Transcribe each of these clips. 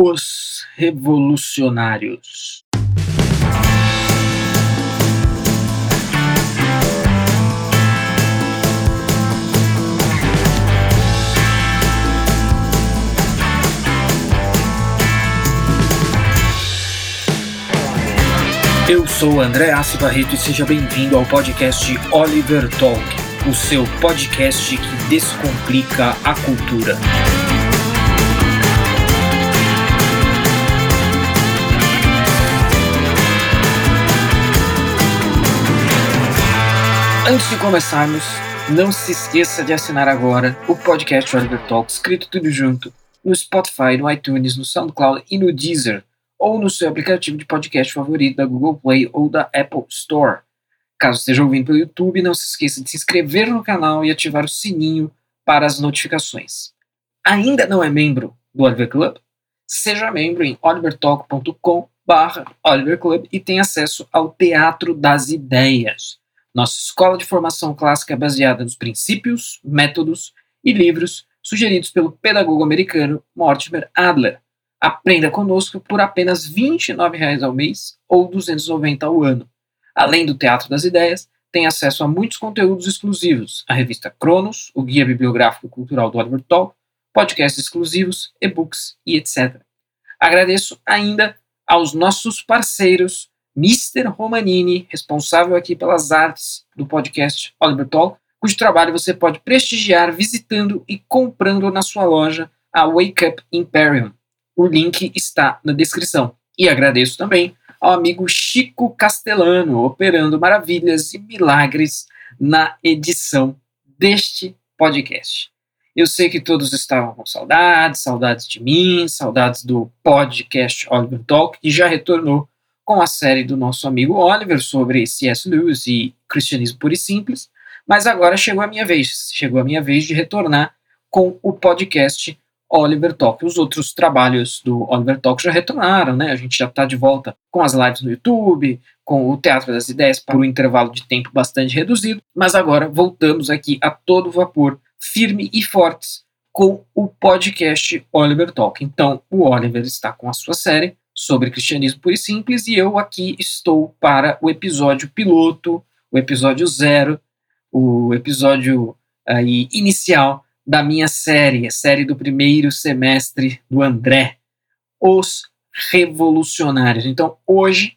Os Revolucionários. Eu sou André Assi Barreto e seja bem-vindo ao podcast Oliver Talk, o seu podcast que descomplica a cultura. Antes de começarmos, não se esqueça de assinar agora o podcast Oliver Talk, escrito tudo junto, no Spotify, no iTunes, no SoundCloud e no Deezer ou no seu aplicativo de podcast favorito da Google Play ou da Apple Store. Caso esteja ouvindo pelo YouTube, não se esqueça de se inscrever no canal e ativar o sininho para as notificações. Ainda não é membro do Oliver Club? Seja membro em olivertalk.com Oliver Club e tenha acesso ao Teatro das Ideias, nossa escola de formação clássica baseada nos princípios, métodos e livros sugeridos pelo pedagogo americano Mortimer Adler, Aprenda conosco por apenas R$ 29,00 ao mês ou R$ 290 ao ano. Além do Teatro das Ideias, tem acesso a muitos conteúdos exclusivos, a revista Cronos, o Guia Bibliográfico Cultural do Oliver Talk, podcasts exclusivos, e-books e etc. Agradeço ainda aos nossos parceiros, Mr. Romanini, responsável aqui pelas artes do podcast Oliver Talk, cujo trabalho você pode prestigiar visitando e comprando na sua loja a Wake Up Imperium. O link está na descrição. E agradeço também ao amigo Chico Castellano, operando maravilhas e milagres na edição deste podcast. Eu sei que todos estavam com saudades, saudades de mim, saudades do podcast Oliver Talk, que já retornou com a série do nosso amigo Oliver sobre C.S. Lewis e cristianismo puro e simples, mas agora chegou a minha vez, chegou a minha vez de retornar com o podcast Oliver Talk. Os outros trabalhos do Oliver Talk já retornaram, né? A gente já está de volta com as lives no YouTube, com o Teatro das Ideias para um intervalo de tempo bastante reduzido, mas agora voltamos aqui a todo vapor, firme e fortes, com o podcast Oliver Talk. Então, o Oliver está com a sua série sobre cristianismo puro e simples e eu aqui estou para o episódio piloto, o episódio zero, o episódio aí inicial da minha série, a série do primeiro semestre do André, Os Revolucionários. Então, hoje,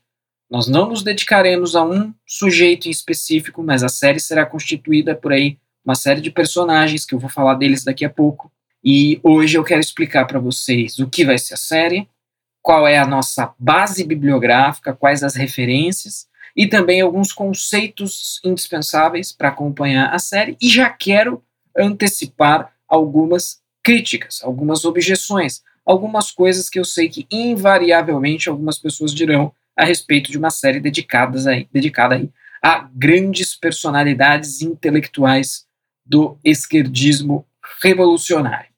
nós não nos dedicaremos a um sujeito em específico, mas a série será constituída por aí uma série de personagens que eu vou falar deles daqui a pouco. E hoje eu quero explicar para vocês o que vai ser a série, qual é a nossa base bibliográfica, quais as referências e também alguns conceitos indispensáveis para acompanhar a série. E já quero antecipar algumas críticas, algumas objeções, algumas coisas que eu sei que invariavelmente algumas pessoas dirão a respeito de uma série dedicadas aí, dedicada aí a grandes personalidades intelectuais do esquerdismo revolucionário.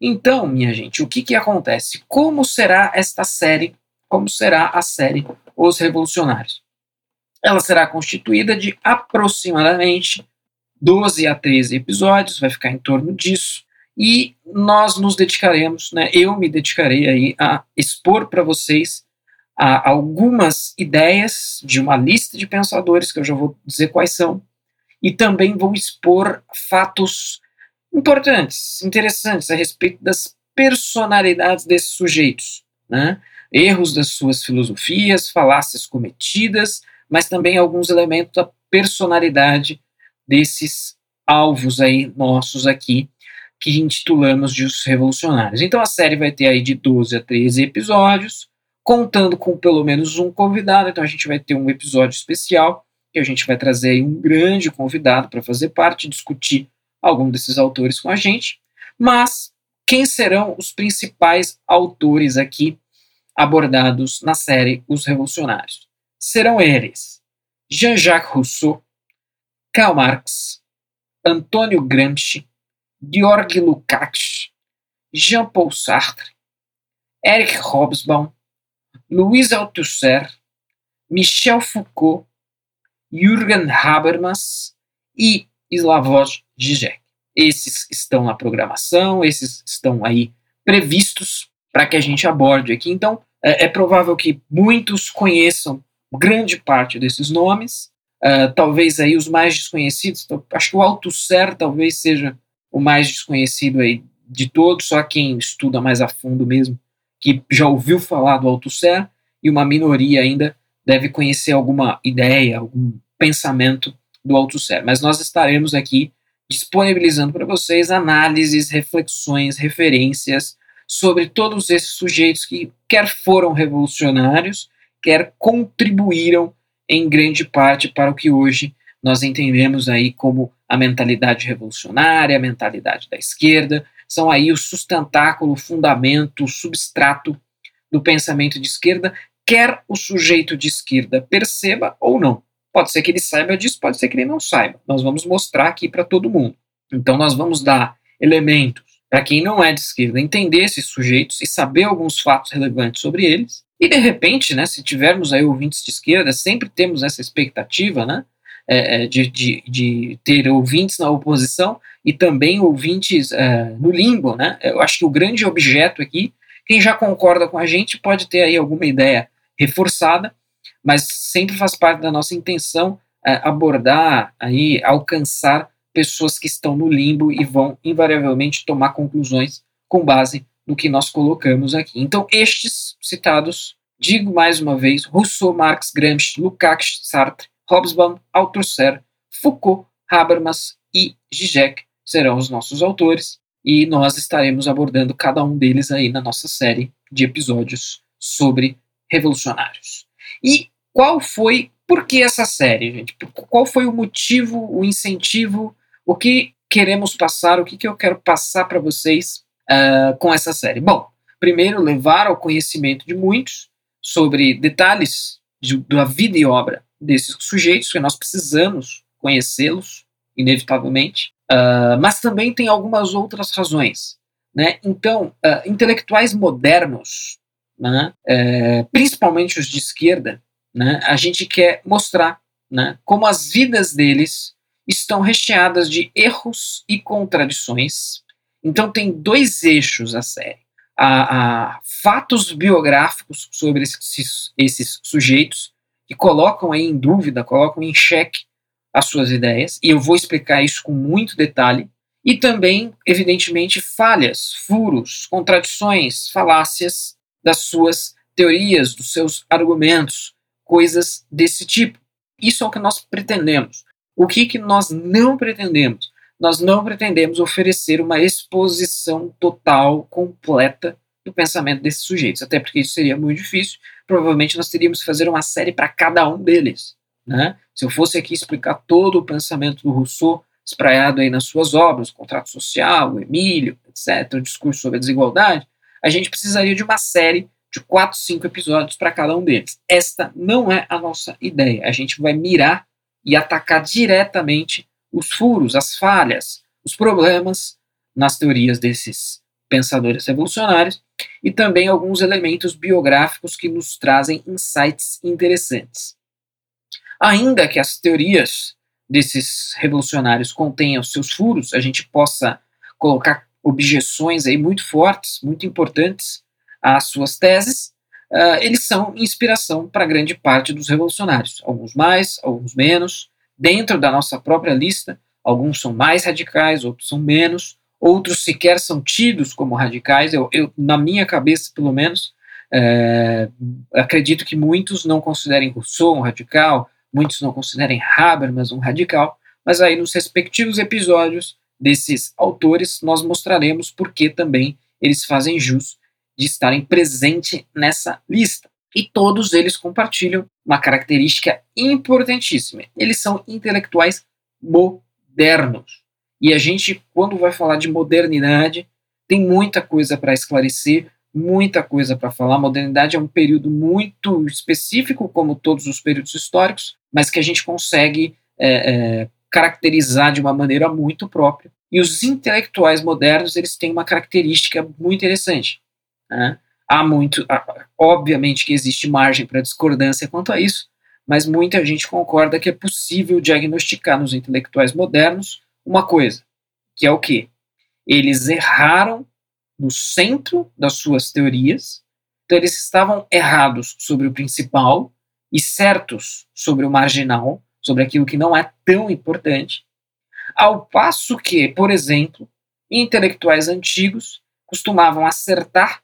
Então, minha gente, o que, que acontece? Como será esta série? Como será a série Os Revolucionários? Ela será constituída de aproximadamente 12 a 13 episódios, vai ficar em torno disso. E nós nos dedicaremos, né, eu me dedicarei aí a expor para vocês a, algumas ideias de uma lista de pensadores, que eu já vou dizer quais são, e também vou expor fatos importantes, interessantes a respeito das personalidades desses sujeitos, né? erros das suas filosofias, falácias cometidas, mas também alguns elementos da personalidade desses alvos aí nossos aqui que intitulamos de Os Revolucionários. Então a série vai ter aí de 12 a 13 episódios, contando com pelo menos um convidado. Então a gente vai ter um episódio especial que a gente vai trazer aí um grande convidado para fazer parte, discutir algum desses autores com a gente. Mas quem serão os principais autores aqui abordados na série Os Revolucionários? Serão eles: Jean-Jacques Rousseau, Karl Marx, Antônio Gramsci, Georg Lukács, Jean-Paul Sartre, Eric Hobsbawm, Louis Althusser, Michel Foucault, Jürgen Habermas e Slavoj Žižek. Esses estão na programação, esses estão aí previstos para que a gente aborde aqui. Então, é, é, provável que muitos conheçam grande parte desses nomes, uh, talvez aí os mais desconhecidos, então, acho que o Althusser talvez seja o mais desconhecido aí de todos, só quem estuda mais a fundo mesmo, que já ouviu falar do Althusser, e uma minoria ainda deve conhecer alguma ideia, algum pensamento do Althusser. Mas nós estaremos aqui disponibilizando para vocês análises, reflexões, referências sobre todos esses sujeitos que quer foram revolucionários, quer contribuíram em grande parte para o que hoje nós entendemos aí como a mentalidade revolucionária, a mentalidade da esquerda, são aí o sustentáculo, o fundamento, o substrato do pensamento de esquerda, quer o sujeito de esquerda perceba ou não. Pode ser que ele saiba disso, pode ser que ele não saiba. Nós vamos mostrar aqui para todo mundo. Então, nós vamos dar elementos para quem não é de esquerda entender esses sujeitos e saber alguns fatos relevantes sobre eles. E de repente, né, se tivermos aí ouvintes de esquerda, sempre temos essa expectativa, né, é, é de, de, de, ter ouvintes na oposição e também ouvintes é, no limbo, né? Eu acho que o grande objeto aqui, quem já concorda com a gente pode ter aí alguma ideia reforçada, mas sempre faz parte da nossa intenção é, abordar aí, alcançar pessoas que estão no limbo e vão invariavelmente tomar conclusões com base no que nós colocamos aqui. Então, estes citados, digo mais uma vez, Rousseau, Marx, Gramsci, Lukács, Sartre, Hobsbawm, Althusser, Foucault, Habermas e Zizek serão os nossos autores e nós estaremos abordando cada um deles aí na nossa série de episódios sobre revolucionários. E qual foi, por que essa série, gente? Qual foi o motivo, o incentivo o que queremos passar, o que, que eu quero passar para vocês uh, com essa série? Bom, primeiro, levar ao conhecimento de muitos sobre detalhes de, da vida e obra desses sujeitos, que nós precisamos conhecê-los, inevitavelmente, uh, mas também tem algumas outras razões. Né? Então, uh, intelectuais modernos, né, uh, principalmente os de esquerda, né, a gente quer mostrar né, como as vidas deles estão recheadas de erros e contradições. Então tem dois eixos a série. Há, fatos biográficos sobre esses, esses sujeitos que colocam em dúvida, colocam em xeque as suas ideias, e eu vou explicar isso com muito detalhe, e também, evidentemente, falhas, furos, contradições, falácias das suas teorias, dos seus argumentos, coisas desse tipo. Isso é o que nós pretendemos. O que, que nós não pretendemos? Nós não pretendemos oferecer uma exposição total, completa do pensamento desses sujeitos, até porque isso seria muito difícil. Provavelmente nós teríamos que fazer uma série para cada um deles. Né? Se eu fosse aqui explicar todo o pensamento do Rousseau, espraiado aí nas suas obras, o contrato social, o Emílio, etc., o discurso sobre a desigualdade, a gente precisaria de uma série de quatro, cinco episódios para cada um deles. Esta não é a nossa ideia. A gente vai mirar e atacar diretamente os furos, as falhas, os problemas nas teorias desses pensadores revolucionários e também alguns elementos biográficos que nos trazem insights interessantes. Ainda que as teorias desses revolucionários contenham seus furos, a gente possa colocar objeções aí muito fortes, muito importantes às suas teses, uh, eles são inspiração para grande parte dos revolucionários, alguns mais, alguns menos. Dentro da nossa própria lista, alguns são mais radicais, outros são menos, outros sequer são tidos como radicais. Eu, eu na minha cabeça, pelo menos, é, acredito que muitos não considerem Rousseau um radical, muitos não considerem Habermas um radical, mas aí nos respectivos episódios desses autores nós mostraremos por que também eles fazem jus de estarem presentes nessa lista. E todos eles compartilham uma característica importantíssima. Eles são intelectuais modernos. E a gente, quando vai falar de modernidade, tem muita coisa para esclarecer, muita coisa para falar. Modernidade é um período muito específico, como todos os períodos históricos, mas que a gente consegue é, é, caracterizar de uma maneira muito própria. E os intelectuais modernos eles têm uma característica muito interessante. Né? Há muito, obviamente que existe margem para discordância quanto a isso, mas muita gente concorda que é possível diagnosticar nos intelectuais modernos uma coisa, que é o que? Eles erraram no centro das suas teorias, então eles estavam errados sobre o principal e certos sobre o marginal, sobre aquilo que não é tão importante, ao passo que, por exemplo, intelectuais antigos costumavam acertar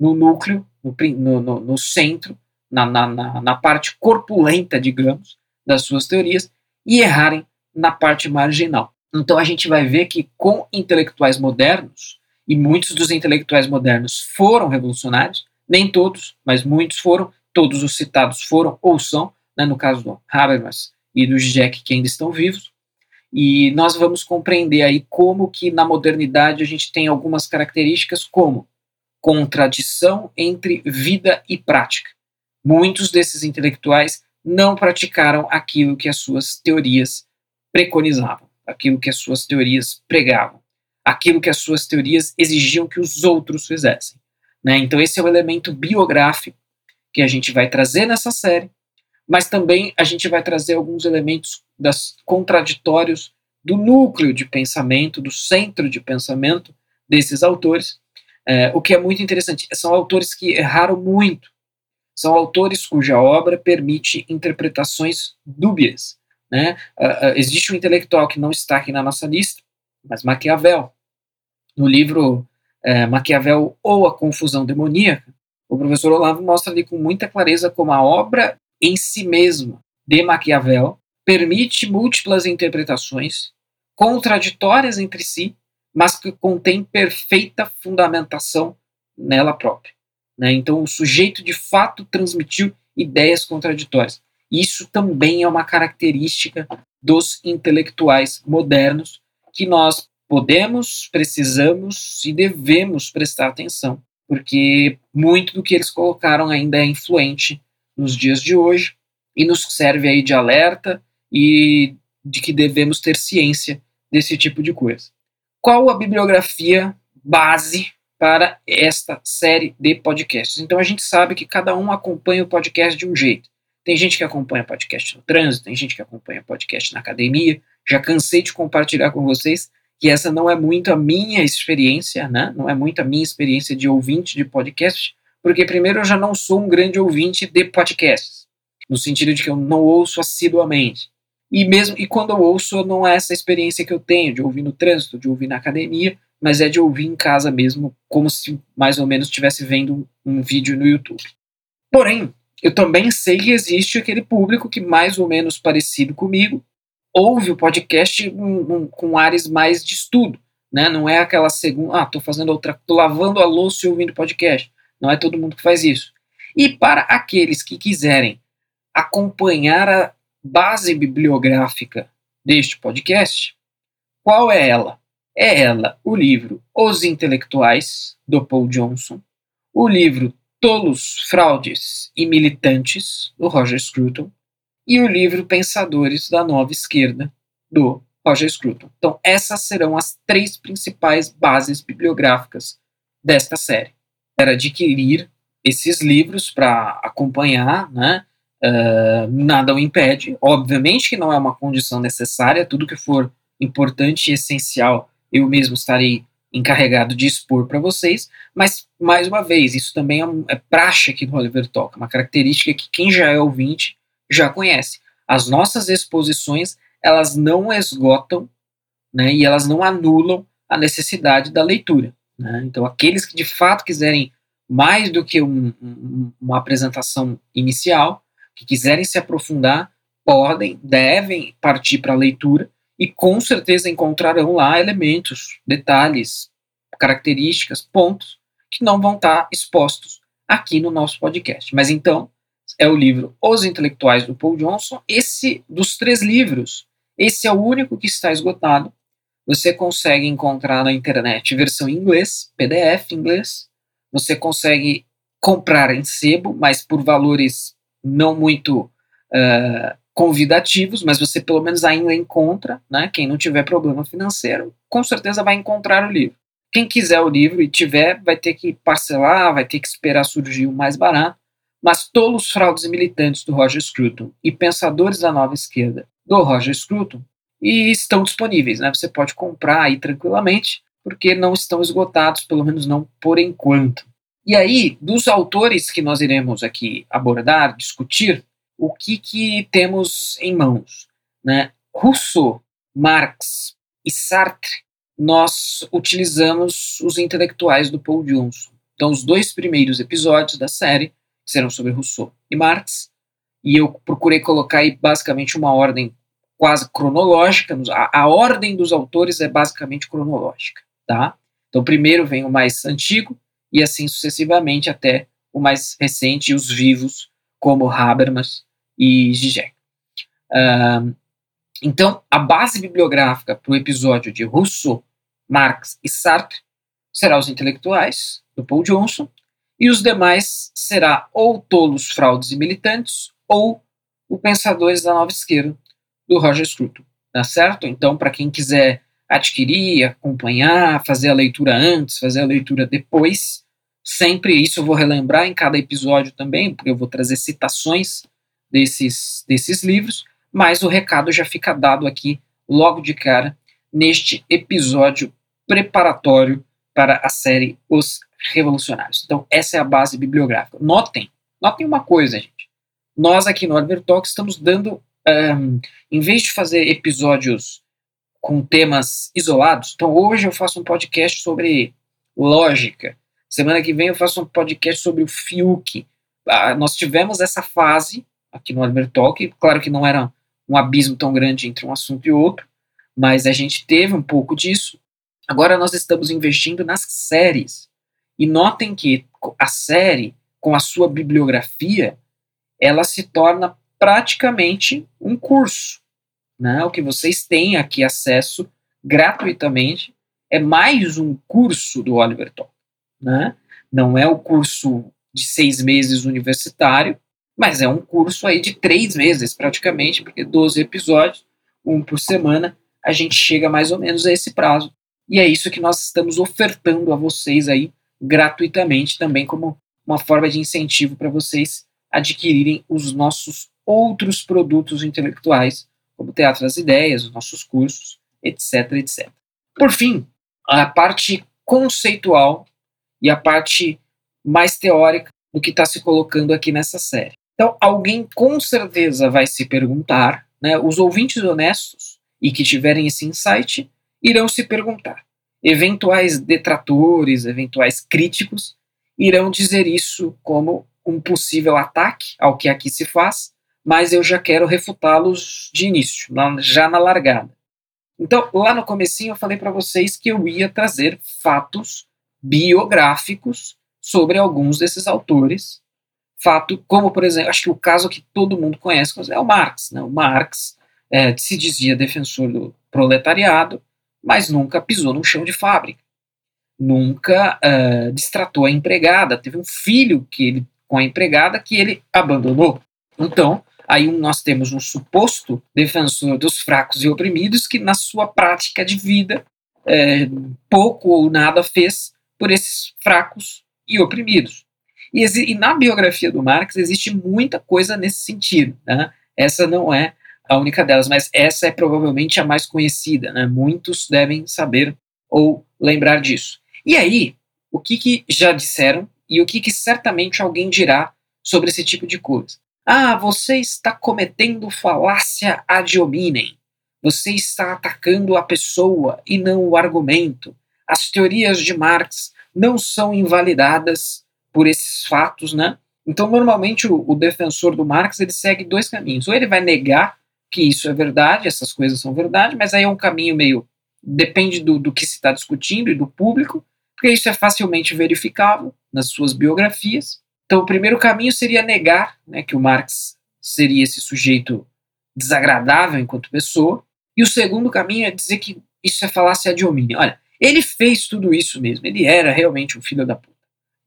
no núcleo, no, no, no centro, na, na, na parte corpulenta, digamos, das suas teorias, e errarem na parte marginal. Então a gente vai ver que com intelectuais modernos, e muitos dos intelectuais modernos foram revolucionários, nem todos, mas muitos foram, todos os citados foram ou são, né, no caso do Habermas e do Jack que ainda estão vivos, e nós vamos compreender aí como que na modernidade a gente tem algumas características como contradição entre vida e prática. Muitos desses intelectuais não praticaram aquilo que as suas teorias preconizavam, aquilo que as suas teorias pregavam, aquilo que as suas teorias exigiam que os outros fizessem. Né? Então, esse é o elemento biográfico que a gente vai trazer nessa série, mas também a gente vai trazer alguns elementos das contraditórios do núcleo de pensamento, do centro de pensamento desses autores, é, o que é muito interessante. São autores que erraram muito, são autores cuja obra permite interpretações dúbias. Né? Uh, uh, existe um intelectual que não está aqui na nossa lista, mas Maquiavel. No livro Maquiavel ou a Confusão Demoníaca, o professor Olavo mostra ali com muita clareza como a obra em si mesma de Maquiavel permite múltiplas interpretações, contraditórias entre si, mas que contém perfeita fundamentação nela própria. Né? Então, o sujeito de fato transmitiu ideias contraditórias. Isso também é uma característica dos intelectuais modernos que nós podemos, precisamos e devemos prestar atenção, porque muito do que eles colocaram ainda é influente nos dias de hoje e nos serve aí de alerta e de que devemos ter ciência desse tipo de coisa. Qual a bibliografia base para esta série de podcasts. Então a gente sabe que cada um acompanha o podcast de um jeito. Tem gente que acompanha podcast no trânsito, tem gente que acompanha podcast na academia. Já cansei de compartilhar com vocês que essa não é muito a minha experiência, né? Não é muito a minha experiência de ouvinte de podcast, porque primeiro eu já não sou um grande ouvinte de podcasts, no sentido de que eu não ouço assiduamente. E mesmo e quando eu ouço, não é essa experiência que eu tenho de ouvir no trânsito, de ouvir na academia, mas é de ouvir em casa mesmo, como se mais ou menos estivesse vendo um vídeo no YouTube. Porém, eu também sei que existe aquele público que, mais ou menos parecido comigo, ouve o podcast um, um, com ares mais de estudo. Né? Não é aquela segunda, ah, tô fazendo outra, tô lavando a louça e ouvindo podcast. Não é todo mundo que faz isso. E para aqueles que quiserem acompanhar a base bibliográfica deste podcast, qual é ela? é ela o livro Os Intelectuais, do Paul Johnson, o livro Tolos, Fraudes e Militantes, do Roger Scruton, e o livro Pensadores da Nova Esquerda, do Roger Scruton. Então, essas serão as três principais bases bibliográficas desta série. Para adquirir esses livros para acompanhar, né? Uh, nada o impede. Obviamente que não é uma condição necessária, tudo que for importante e essencial eu mesmo estarei encarregado de expor para vocês, mas, mais uma vez, isso também é, é praxe aqui do Oliver Talk, uma característica que quem já é ouvinte já conhece. As nossas exposições, elas não esgotam né, e elas não anulam a necessidade da leitura. Né? Então, aqueles que de fato quiserem mais do que um, um, uma apresentação inicial, que quiserem se aprofundar, podem, devem partir para a leitura, e com certeza encontrarão lá elementos, detalhes, características, pontos que não vão estar expostos aqui no nosso podcast. Mas então, é o livro Os Intelectuais do Paul Johnson. Esse dos três livros, esse é o único que está esgotado. Você consegue encontrar na internet versão em inglês, PDF em inglês. Você consegue comprar em sebo, mas por valores não muito uh, convidativos, mas você pelo menos ainda encontra, né? Quem não tiver problema financeiro, com certeza vai encontrar o livro. Quem quiser o livro e tiver, vai ter que parcelar, vai ter que esperar surgir o mais barato. Mas Tolos, Fraudes Militantes, do Roger Scruton, e Pensadores da Nova Esquerda, do Roger Scruton, e estão disponíveis, né? Você pode comprar aí tranquilamente. porque não estão esgotados, pelo menos não por enquanto. E aí, dos autores que nós iremos aqui abordar, discutir, o que, que temos em mãos? Né? Rousseau, Marx e Sartre, nós utilizamos os intelectuais do Paul Johnson. Então, os dois primeiros episódios da série serão sobre Rousseau e Marx, e eu procurei colocar aí basicamente uma ordem quase cronológica. A, a ordem dos autores é basicamente cronológica, tá? Então, primeiro vem o mais antigo, e assim sucessivamente até o mais recente os vivos, como Habermas e Zizek. Uh, então, a base bibliográfica para o episódio de Rousseau, Marx e Sartre será os intelectuais, do Paul Johnson, e os demais será ou tolos, fraudes e militantes, ou o Pensadores da Nova Esquerda, do Roger Scruton. Tá certo? Então, para quem quiser adquirir, acompanhar, fazer a leitura antes, fazer a leitura depois, sempre isso eu vou relembrar em cada episódio também, porque eu vou trazer citações desses, desses livros, mas o recado já fica dado aqui logo de cara neste episódio preparatório para a série Os Revolucionários. Então, essa é a base bibliográfica. Notem, notem uma coisa, gente. Nós aqui no Albert Talk estamos dando, um, em vez de fazer episódios com temas isolados, então hoje eu faço um podcast sobre lógica, semana que vem eu faço um podcast sobre o Fiuk. Ah, nós tivemos essa fase aqui no Albert Talk. Claro que não era um abismo tão grande entre um assunto e outro, mas a gente teve um pouco disso. Agora nós estamos investindo nas séries. E notem que a série, com a sua bibliografia, ela se torna praticamente um curso. Né? O que vocês têm aqui acesso gratuitamente é mais um curso do Oliver Talk. Né? Não é o curso de seis meses universitário, mas é um curso aí de três meses, praticamente, porque 12 episódios, um por semana, a gente chega mais ou menos a esse prazo. E é isso que nós estamos ofertando a vocês aí gratuitamente, também como uma forma de incentivo para vocês adquirirem os nossos outros produtos intelectuais, como Teatro das Ideias, os nossos cursos, etc, etc. Por fim, a parte conceitual e a parte mais teórica do que está se colocando aqui nessa série. Então, alguém com certeza vai se perguntar, né, os ouvintes honestos e que tiverem esse insight irão se perguntar. Eventuais detratores, eventuais críticos irão dizer isso como um possível ataque ao que aqui se faz, mas eu já quero refutá-los de início, já na largada. Então, lá no comecinho eu falei para vocês que eu ia trazer fatos biográficos sobre alguns desses autores fato, como por exemplo, acho que o caso que todo mundo conhece é o Marx. Né? O Marx é, se dizia defensor do proletariado, mas nunca pisou num chão de fábrica, nunca uh, distratou a empregada, teve um filho que ele, com a empregada que ele abandonou. Então, aí nós temos um suposto defensor dos fracos e oprimidos que, na sua prática de vida, é, pouco ou nada fez por esses fracos e oprimidos. E, e, na biografia do Marx existe muita coisa nesse sentido. Né? Essa não é a única delas, mas essa é provavelmente a mais conhecida. Né? Muitos devem saber ou lembrar disso. E aí, o que, que já disseram e o que, que certamente alguém dirá sobre esse tipo de coisa? Ah, você está cometendo falácia ad hominem. Você está atacando a pessoa e não o argumento. As teorias de Marx não são invalidadas por esses fatos, né? Então, normalmente, o, o, defensor do Marx ele segue dois caminhos. Ou ele vai negar que isso é verdade, essas coisas são verdade, mas aí é um caminho meio. depende do, do que se está discutindo e do público, porque isso é facilmente verificável nas suas biografias. Então, o primeiro caminho seria negar né, que o Marx seria esse sujeito desagradável enquanto pessoa, e o segundo caminho é dizer que isso é falácia de homínio. Olha, ele fez tudo isso mesmo, ele era realmente um filho da puta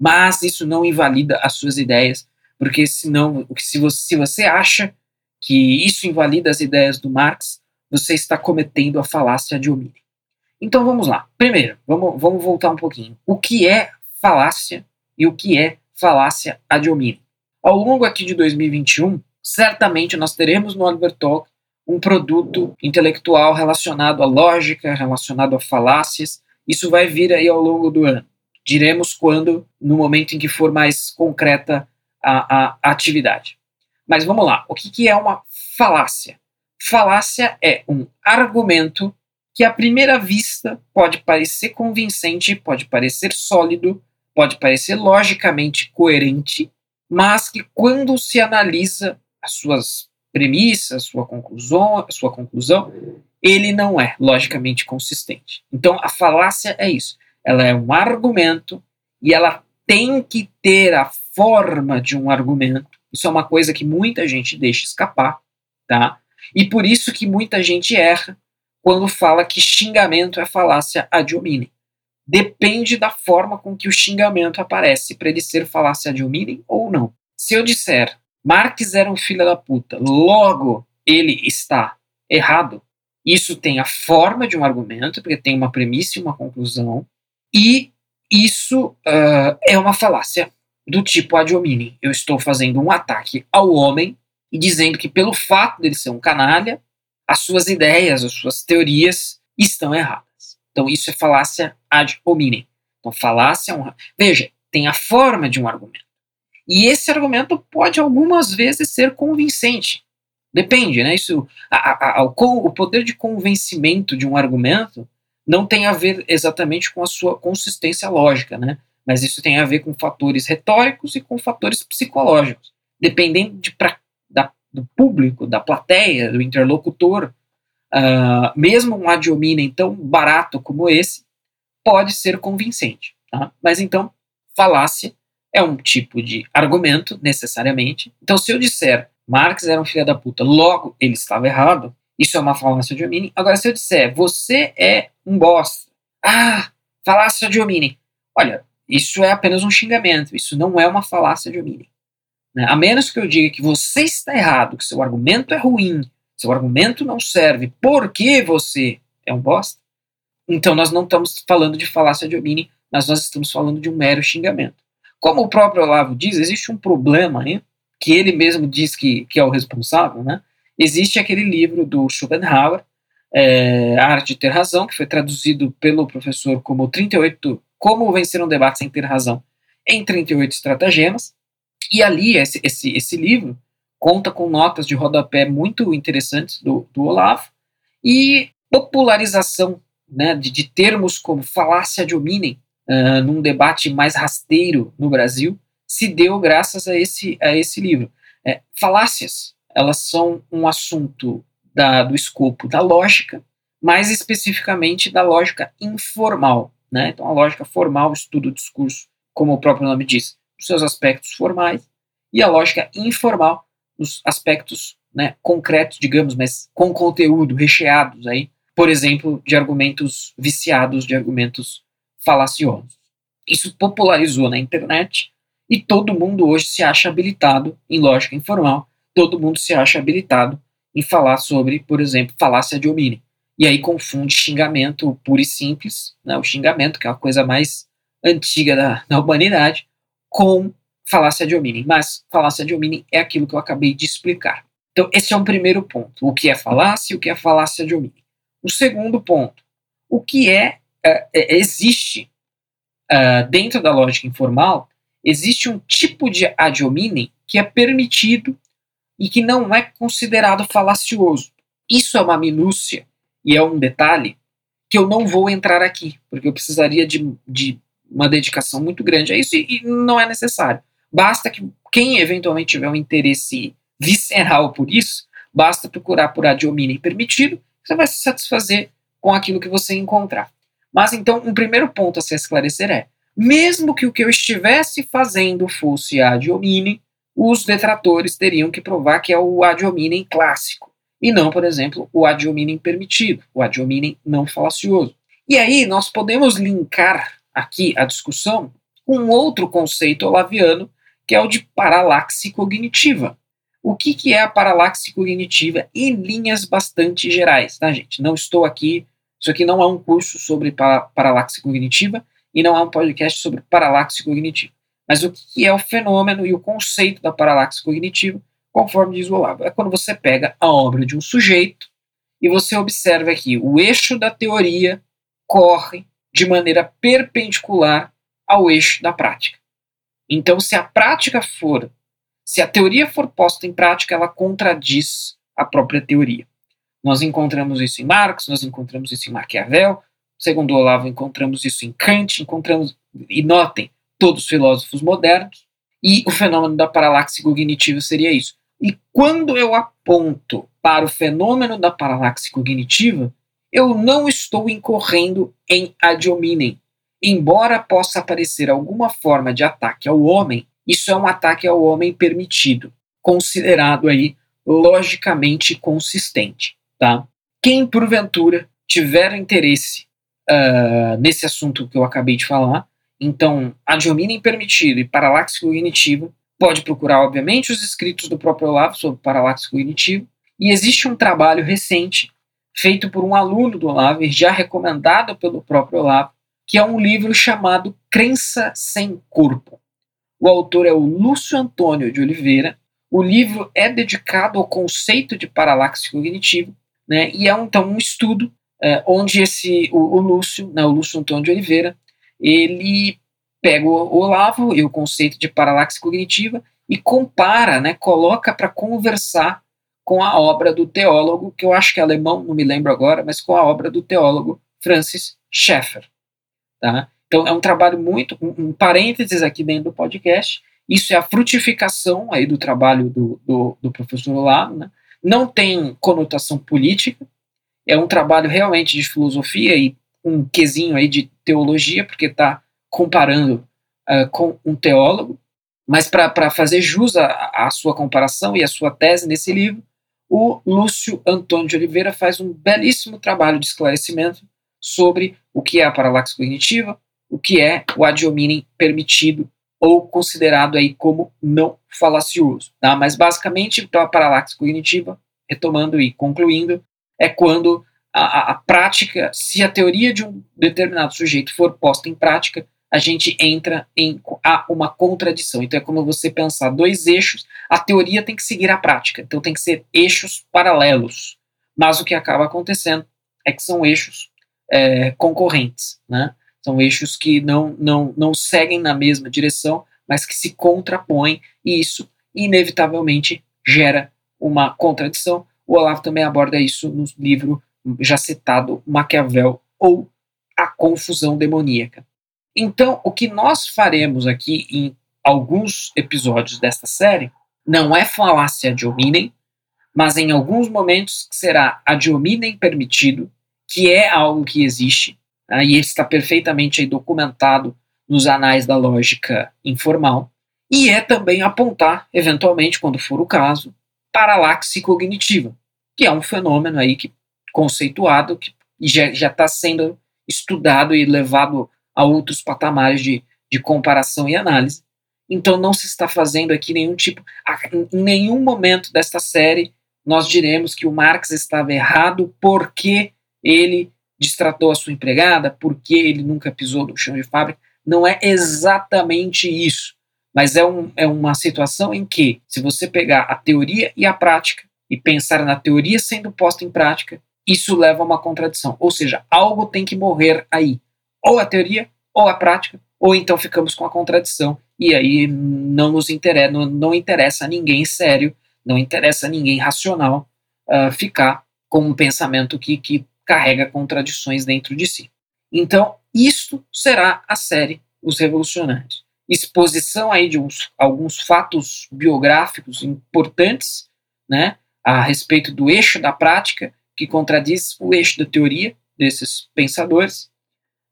mas isso não invalida as suas ideias, porque senão, se você, se você acha que isso invalida as ideias do Marx, você está cometendo a falácia de homínio. Então vamos lá. Primeiro, vamos, vamos voltar um pouquinho. O que é falácia e o que é falácia ad hominem? Ao longo aqui de 2021, certamente nós teremos no Oliver Talk um produto intelectual relacionado à lógica, relacionado a falácias, Isso vai vir aí ao longo do ano. Diremos quando, no momento em que for mais concreta a, a, a atividade. Mas vamos lá, o que, que é uma falácia? Falácia é um argumento que à primeira vista pode parecer convincente, pode parecer sólido, pode parecer logicamente coerente, mas que quando se analisa as suas premissas, sua conclusão, sua conclusão, ele não é logicamente consistente. Então a falácia é isso. Ela é um argumento e ela tem que ter a forma de um argumento. Isso é uma coisa que muita gente deixa escapar, tá? E por isso que muita gente erra quando fala que xingamento é falácia ad hominem. Depende da forma com que o xingamento aparece para ele ser falácia ad hominem ou não. Se eu disser Marx era um filho da puta, logo ele está errado, isso tem a forma de um argumento, porque tem uma premissa e uma conclusão, e isso uh, é uma falácia do tipo ad hominem. Eu estou fazendo um ataque ao homem e dizendo que pelo fato dele ser um canalha, as suas ideias, as suas teorias estão erradas. Então isso é falácia ad hominem. Então falácia é um... Veja, tem a forma de um argumento. E esse argumento pode algumas vezes ser convincente. Depende, né? Isso, a, a, a, o, poder de convencimento de um argumento não tem a ver exatamente com a sua consistência lógica, né? Mas isso tem a ver com fatores retóricos e com fatores psicológicos. Dependendo de, pra, da, do público, da plateia, do interlocutor, uh, mesmo um ad hominem tão barato como esse pode ser convincente. Tá? Mas então, falácia é um tipo de argumento, necessariamente. Então, se eu disser Marx era um filho da puta, logo ele estava errado, isso é uma falácia de hominem. Agora, se eu disser você é um bosta, ah, falácia de hominem. Olha, isso é apenas um xingamento, isso não é uma falácia de hominem. Né? A menos que eu diga que você está errado, que seu argumento é ruim, seu argumento não serve, porque você é um bosta, então nós não estamos falando de falácia de hominem, mas nós estamos falando de um mero xingamento. Como o próprio Olavo diz, existe um problema aí, que ele mesmo diz que, que é o responsável, né? Existe aquele livro do Schopenhauer, é, A Arte de Ter Razão, que foi traduzido pelo professor como 38, Como Vencer um Debate Sem Ter Razão, em 38 estratagemas, e ali esse, esse, esse livro conta com notas de rodapé muito interessantes do, do Olavo, e popularização né, de, de termos como falácia de hominem, uh, num debate mais rasteiro no Brasil, se deu graças a esse, a esse livro. É, falácias, elas são um assunto da, do escopo da lógica, mais especificamente da lógica informal. Né? Então, a lógica formal estuda o discurso, como o próprio nome diz, os seus aspectos formais, e a lógica informal, os aspectos né, concretos, digamos, mas com conteúdo, recheados aí, por exemplo, de argumentos viciados, de argumentos falaciosos. Isso popularizou na internet e todo mundo hoje se acha habilitado em lógica informal, todo mundo se acha habilitado em falar sobre, por exemplo, falácia de hominem. E aí confunde xingamento puro e simples, né, o xingamento, que é a coisa mais antiga da, da humanidade, com falácia de hominem. Mas falácia de hominem é aquilo que eu acabei de explicar. Então, esse é um primeiro ponto. O que é falácia e o que é falácia de hominem. O segundo ponto, o que é uh, existe uh, dentro da lógica informal, existe um tipo de ad hominem que é permitido e que não é considerado falacioso. Isso é uma minúcia e é um detalhe que eu não vou entrar aqui, porque eu precisaria de, de uma dedicação muito grande a isso e, e não é necessário. Basta que quem eventualmente tiver um interesse visceral por isso, basta procurar por ad permitido, você vai se satisfazer com aquilo que você encontrar. Mas então, um primeiro ponto a se esclarecer é: mesmo que o que eu estivesse fazendo fosse ad os detratores teriam que provar que é o ad clássico, e não, por exemplo, o ad permitido, o ad não falacioso. E aí nós podemos linkar aqui a discussão com outro conceito olaviano, que é o de paralaxe cognitiva. O que, que é a paralaxe cognitiva em linhas bastante gerais, tá, gente? Não estou aqui isso aqui não é um curso sobre paralaxe cognitiva e não é um podcast sobre paralaxe cognitiva. Mas o que é o fenômeno e o conceito da paralaxe cognitiva, conforme diz o Olavo? É quando você pega a obra de um sujeito e você observa que o eixo da teoria corre de maneira perpendicular ao eixo da prática. Então, se a prática for, se a teoria for posta em prática, ela contradiz a própria teoria. Nós encontramos isso em Marx, nós encontramos isso em Maquiavel, segundo Olavo, encontramos isso em Kant, encontramos, e notem, todos os filósofos modernos, e o fenômeno da paralaxe cognitiva seria isso. E quando eu aponto para o fenômeno da paralaxe cognitiva, eu não estou incorrendo em ad hominem. Embora possa aparecer alguma forma de ataque ao homem, isso é um ataque ao homem permitido, considerado aí logicamente consistente. Tá? Quem, porventura, tiver interesse uh, nesse assunto que eu acabei de falar, então, ad hominem permitido e paralaxe cognitiva, pode procurar, obviamente, os escritos do próprio Olavo sobre paralaxe cognitiva, e existe um trabalho recente feito por um aluno do Olavo, já recomendado pelo próprio Olavo, que é um livro chamado Crença Sem Corpo. O autor é o Lúcio Antônio de Oliveira. O livro é dedicado ao conceito de paralaxe cognitivo, né, e é então um estudo é, onde esse o, o Lúcio, né, o Lúcio Antônio de Oliveira, ele pega o Olavo e o conceito de paralaxe cognitiva e compara, né, coloca para conversar com a obra do teólogo, que eu acho que é alemão, não me lembro agora, mas com a obra do teólogo Francis Schaeffer. Tá? Então é um trabalho muito, um, parênteses aqui dentro do podcast, isso é a frutificação aí do trabalho do, do, do professor Olavo, né? não tem conotação política, é um trabalho realmente de filosofia e um quesinho aí de teologia, porque está comparando uh, com um teólogo, mas para fazer jus à sua comparação e à sua tese nesse livro, o Lúcio Antônio de Oliveira faz um belíssimo trabalho de esclarecimento sobre o que é a paralaxe cognitiva, o que é o ad permitido ou considerado aí como não falacioso. Tá? Mas basicamente, então, a paralaxe cognitiva, retomando e concluindo, é quando a, a, a prática, se a teoria de um determinado sujeito for posta em prática, a gente entra em a uma contradição. Então é como você pensar dois eixos, a teoria tem que seguir a prática, então tem que ser eixos paralelos. Mas o que acaba acontecendo é que são eixos é, concorrentes, né? São eixos que não, não, não seguem na mesma direção, mas que se contrapõem, e isso inevitavelmente gera uma contradição. O Olavo também aborda isso no livro já citado Maquiavel ou A Confusão Demoníaca. Então, o que nós faremos aqui em alguns episódios desta série não é falácia ad hominem, mas em alguns momentos será ad hominem permitido, que é algo que existe, né, e está perfeitamente documentado nos anais da lógica informal, e é também apontar, eventualmente, quando for o caso, paralaxe cognitiva, que é um fenômeno aí que, conceituado que já está sendo estudado e levado a outros patamares de, de comparação e análise. Então não se está fazendo aqui nenhum tipo, em nenhum momento desta série nós diremos que o Marx estava errado porque ele distratou a sua empregada, porque ele nunca pisou no chão de fábrica. Não é exatamente isso, mas é, um, é uma situação em que, se você pegar a teoria e a prática e pensar na teoria sendo posta em prática, isso leva a uma contradição. Ou seja, algo tem que morrer aí ou a teoria ou a prática, ou então ficamos com a contradição e aí não nos interessa, não, não interessa a ninguém sério, não interessa a ninguém racional uh, ficar com um pensamento que, que carrega contradições dentro de si. Então, isto será a série Os Revolucionários. Exposição aí de uns, alguns fatos biográficos importantes, né, a respeito do eixo da prática, que contradiz o eixo da teoria desses pensadores,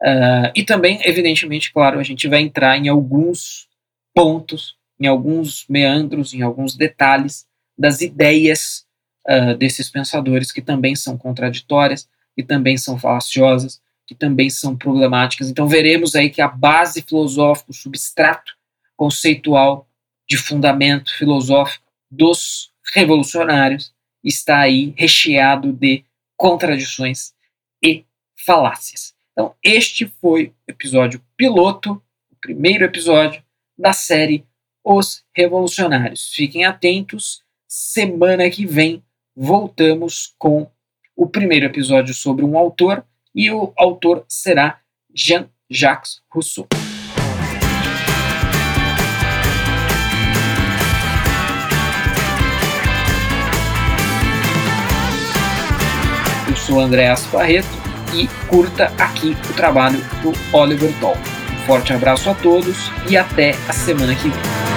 Uh, e também, evidentemente, claro, a gente vai entrar em alguns pontos, em alguns meandros, em alguns detalhes das ideias uh, desses pensadores que também são contraditórias, que também são falaciosas, que também são problemáticas. Então, veremos aí que a base filosófica, o substrato conceitual de fundamento filosófico dos revolucionários está aí recheado de contradições e falácias. Então, este foi o episódio piloto, o primeiro episódio da série Os Revolucionários. Fiquem atentos, semana que vem voltamos com o primeiro episódio sobre um autor e o autor será Jean-Jacques Rousseau. Eu sou Andréas Barreto e curta aqui o trabalho do Oliver Talk. Um forte abraço a todos e até a semana que vem.